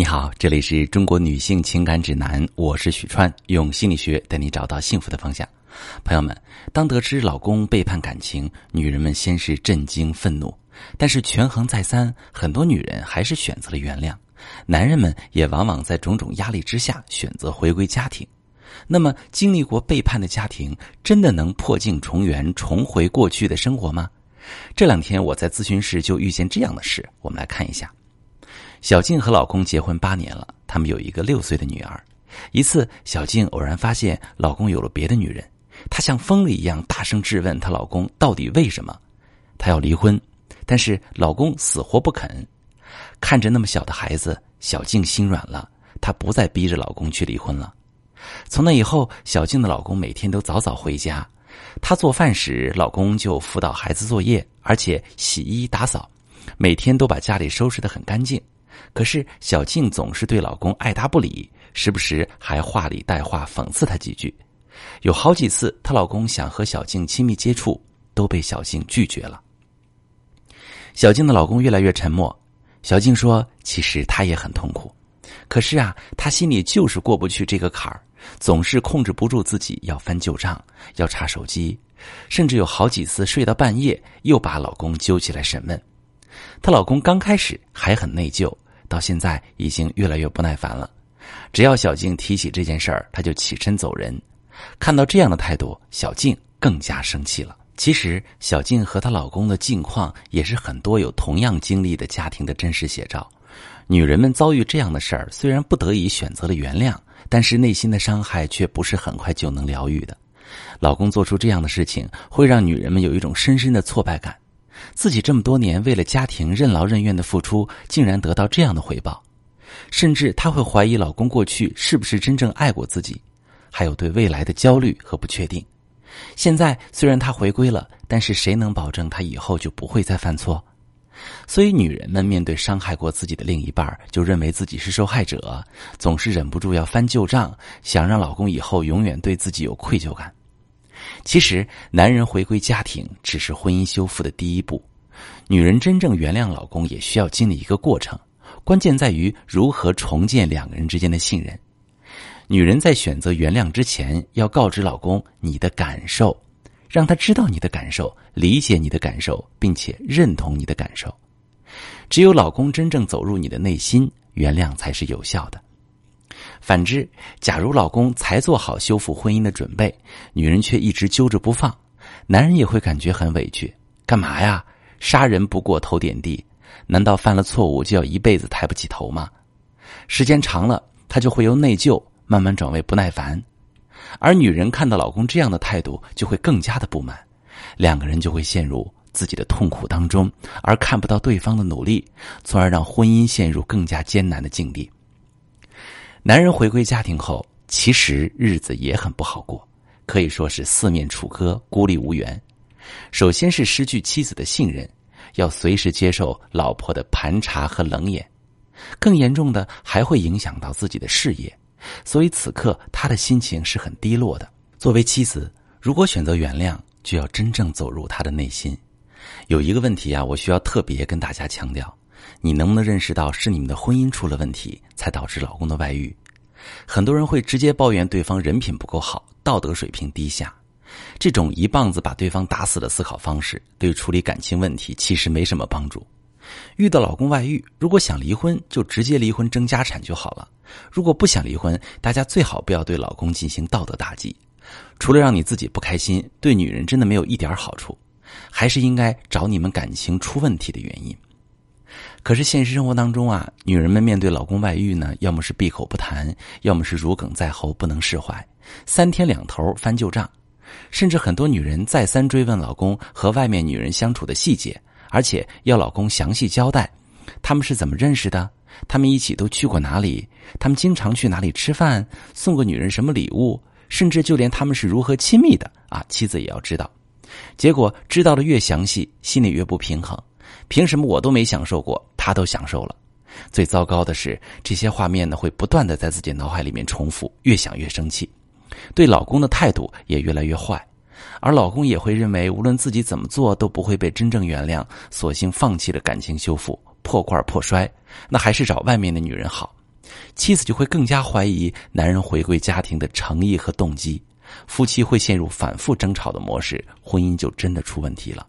你好，这里是中国女性情感指南，我是许川，用心理学带你找到幸福的方向。朋友们，当得知老公背叛感情，女人们先是震惊、愤怒，但是权衡再三，很多女人还是选择了原谅。男人们也往往在种种压力之下选择回归家庭。那么，经历过背叛的家庭，真的能破镜重圆，重回过去的生活吗？这两天我在咨询室就遇见这样的事，我们来看一下。小静和老公结婚八年了，他们有一个六岁的女儿。一次，小静偶然发现老公有了别的女人，她像疯了一样大声质问她老公到底为什么，她要离婚，但是老公死活不肯。看着那么小的孩子，小静心软了，她不再逼着老公去离婚了。从那以后，小静的老公每天都早早回家，她做饭时，老公就辅导孩子作业，而且洗衣打扫，每天都把家里收拾得很干净。可是小静总是对老公爱答不理，时不时还话里带话讽刺他几句。有好几次，她老公想和小静亲密接触，都被小静拒绝了。小静的老公越来越沉默。小静说：“其实她也很痛苦，可是啊，她心里就是过不去这个坎儿，总是控制不住自己要翻旧账，要查手机，甚至有好几次睡到半夜又把老公揪起来审问。她老公刚开始还很内疚。”到现在已经越来越不耐烦了，只要小静提起这件事儿，他就起身走人。看到这样的态度，小静更加生气了。其实，小静和她老公的境况也是很多有同样经历的家庭的真实写照。女人们遭遇这样的事儿，虽然不得已选择了原谅，但是内心的伤害却不是很快就能疗愈的。老公做出这样的事情，会让女人们有一种深深的挫败感。自己这么多年为了家庭任劳任怨的付出，竟然得到这样的回报，甚至她会怀疑老公过去是不是真正爱过自己，还有对未来的焦虑和不确定。现在虽然他回归了，但是谁能保证他以后就不会再犯错？所以，女人们面对伤害过自己的另一半，就认为自己是受害者，总是忍不住要翻旧账，想让老公以后永远对自己有愧疚感。其实，男人回归家庭只是婚姻修复的第一步，女人真正原谅老公也需要经历一个过程。关键在于如何重建两个人之间的信任。女人在选择原谅之前，要告知老公你的感受，让他知道你的感受，理解你的感受，并且认同你的感受。只有老公真正走入你的内心，原谅才是有效的。反之，假如老公才做好修复婚姻的准备，女人却一直揪着不放，男人也会感觉很委屈。干嘛呀？杀人不过头点地，难道犯了错误就要一辈子抬不起头吗？时间长了，他就会由内疚慢慢转为不耐烦，而女人看到老公这样的态度，就会更加的不满，两个人就会陷入自己的痛苦当中，而看不到对方的努力，从而让婚姻陷入更加艰难的境地。男人回归家庭后，其实日子也很不好过，可以说是四面楚歌、孤立无援。首先是失去妻子的信任，要随时接受老婆的盘查和冷眼，更严重的还会影响到自己的事业。所以此刻他的心情是很低落的。作为妻子，如果选择原谅，就要真正走入他的内心。有一个问题啊，我需要特别跟大家强调。你能不能认识到是你们的婚姻出了问题，才导致老公的外遇？很多人会直接抱怨对方人品不够好，道德水平低下。这种一棒子把对方打死的思考方式，对处理感情问题其实没什么帮助。遇到老公外遇，如果想离婚，就直接离婚争家产就好了。如果不想离婚，大家最好不要对老公进行道德打击，除了让你自己不开心，对女人真的没有一点好处。还是应该找你们感情出问题的原因。可是现实生活当中啊，女人们面对老公外遇呢，要么是闭口不谈，要么是如鲠在喉，不能释怀，三天两头翻旧账，甚至很多女人再三追问老公和外面女人相处的细节，而且要老公详细交代，他们是怎么认识的，他们一起都去过哪里，他们经常去哪里吃饭，送过女人什么礼物，甚至就连他们是如何亲密的？啊，妻子也要知道。结果知道的越详细，心里越不平衡。凭什么我都没享受过，他都享受了？最糟糕的是，这些画面呢会不断的在自己脑海里面重复，越想越生气，对老公的态度也越来越坏，而老公也会认为无论自己怎么做都不会被真正原谅，索性放弃了感情修复，破罐破摔，那还是找外面的女人好。妻子就会更加怀疑男人回归家庭的诚意和动机，夫妻会陷入反复争吵的模式，婚姻就真的出问题了。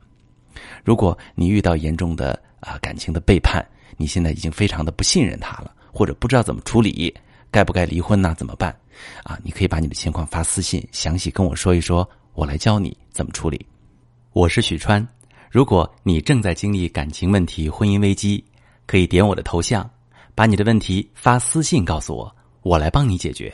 如果你遇到严重的啊感情的背叛，你现在已经非常的不信任他了，或者不知道怎么处理，该不该离婚呢？怎么办？啊，你可以把你的情况发私信，详细跟我说一说，我来教你怎么处理。我是许川，如果你正在经历感情问题、婚姻危机，可以点我的头像，把你的问题发私信告诉我，我来帮你解决。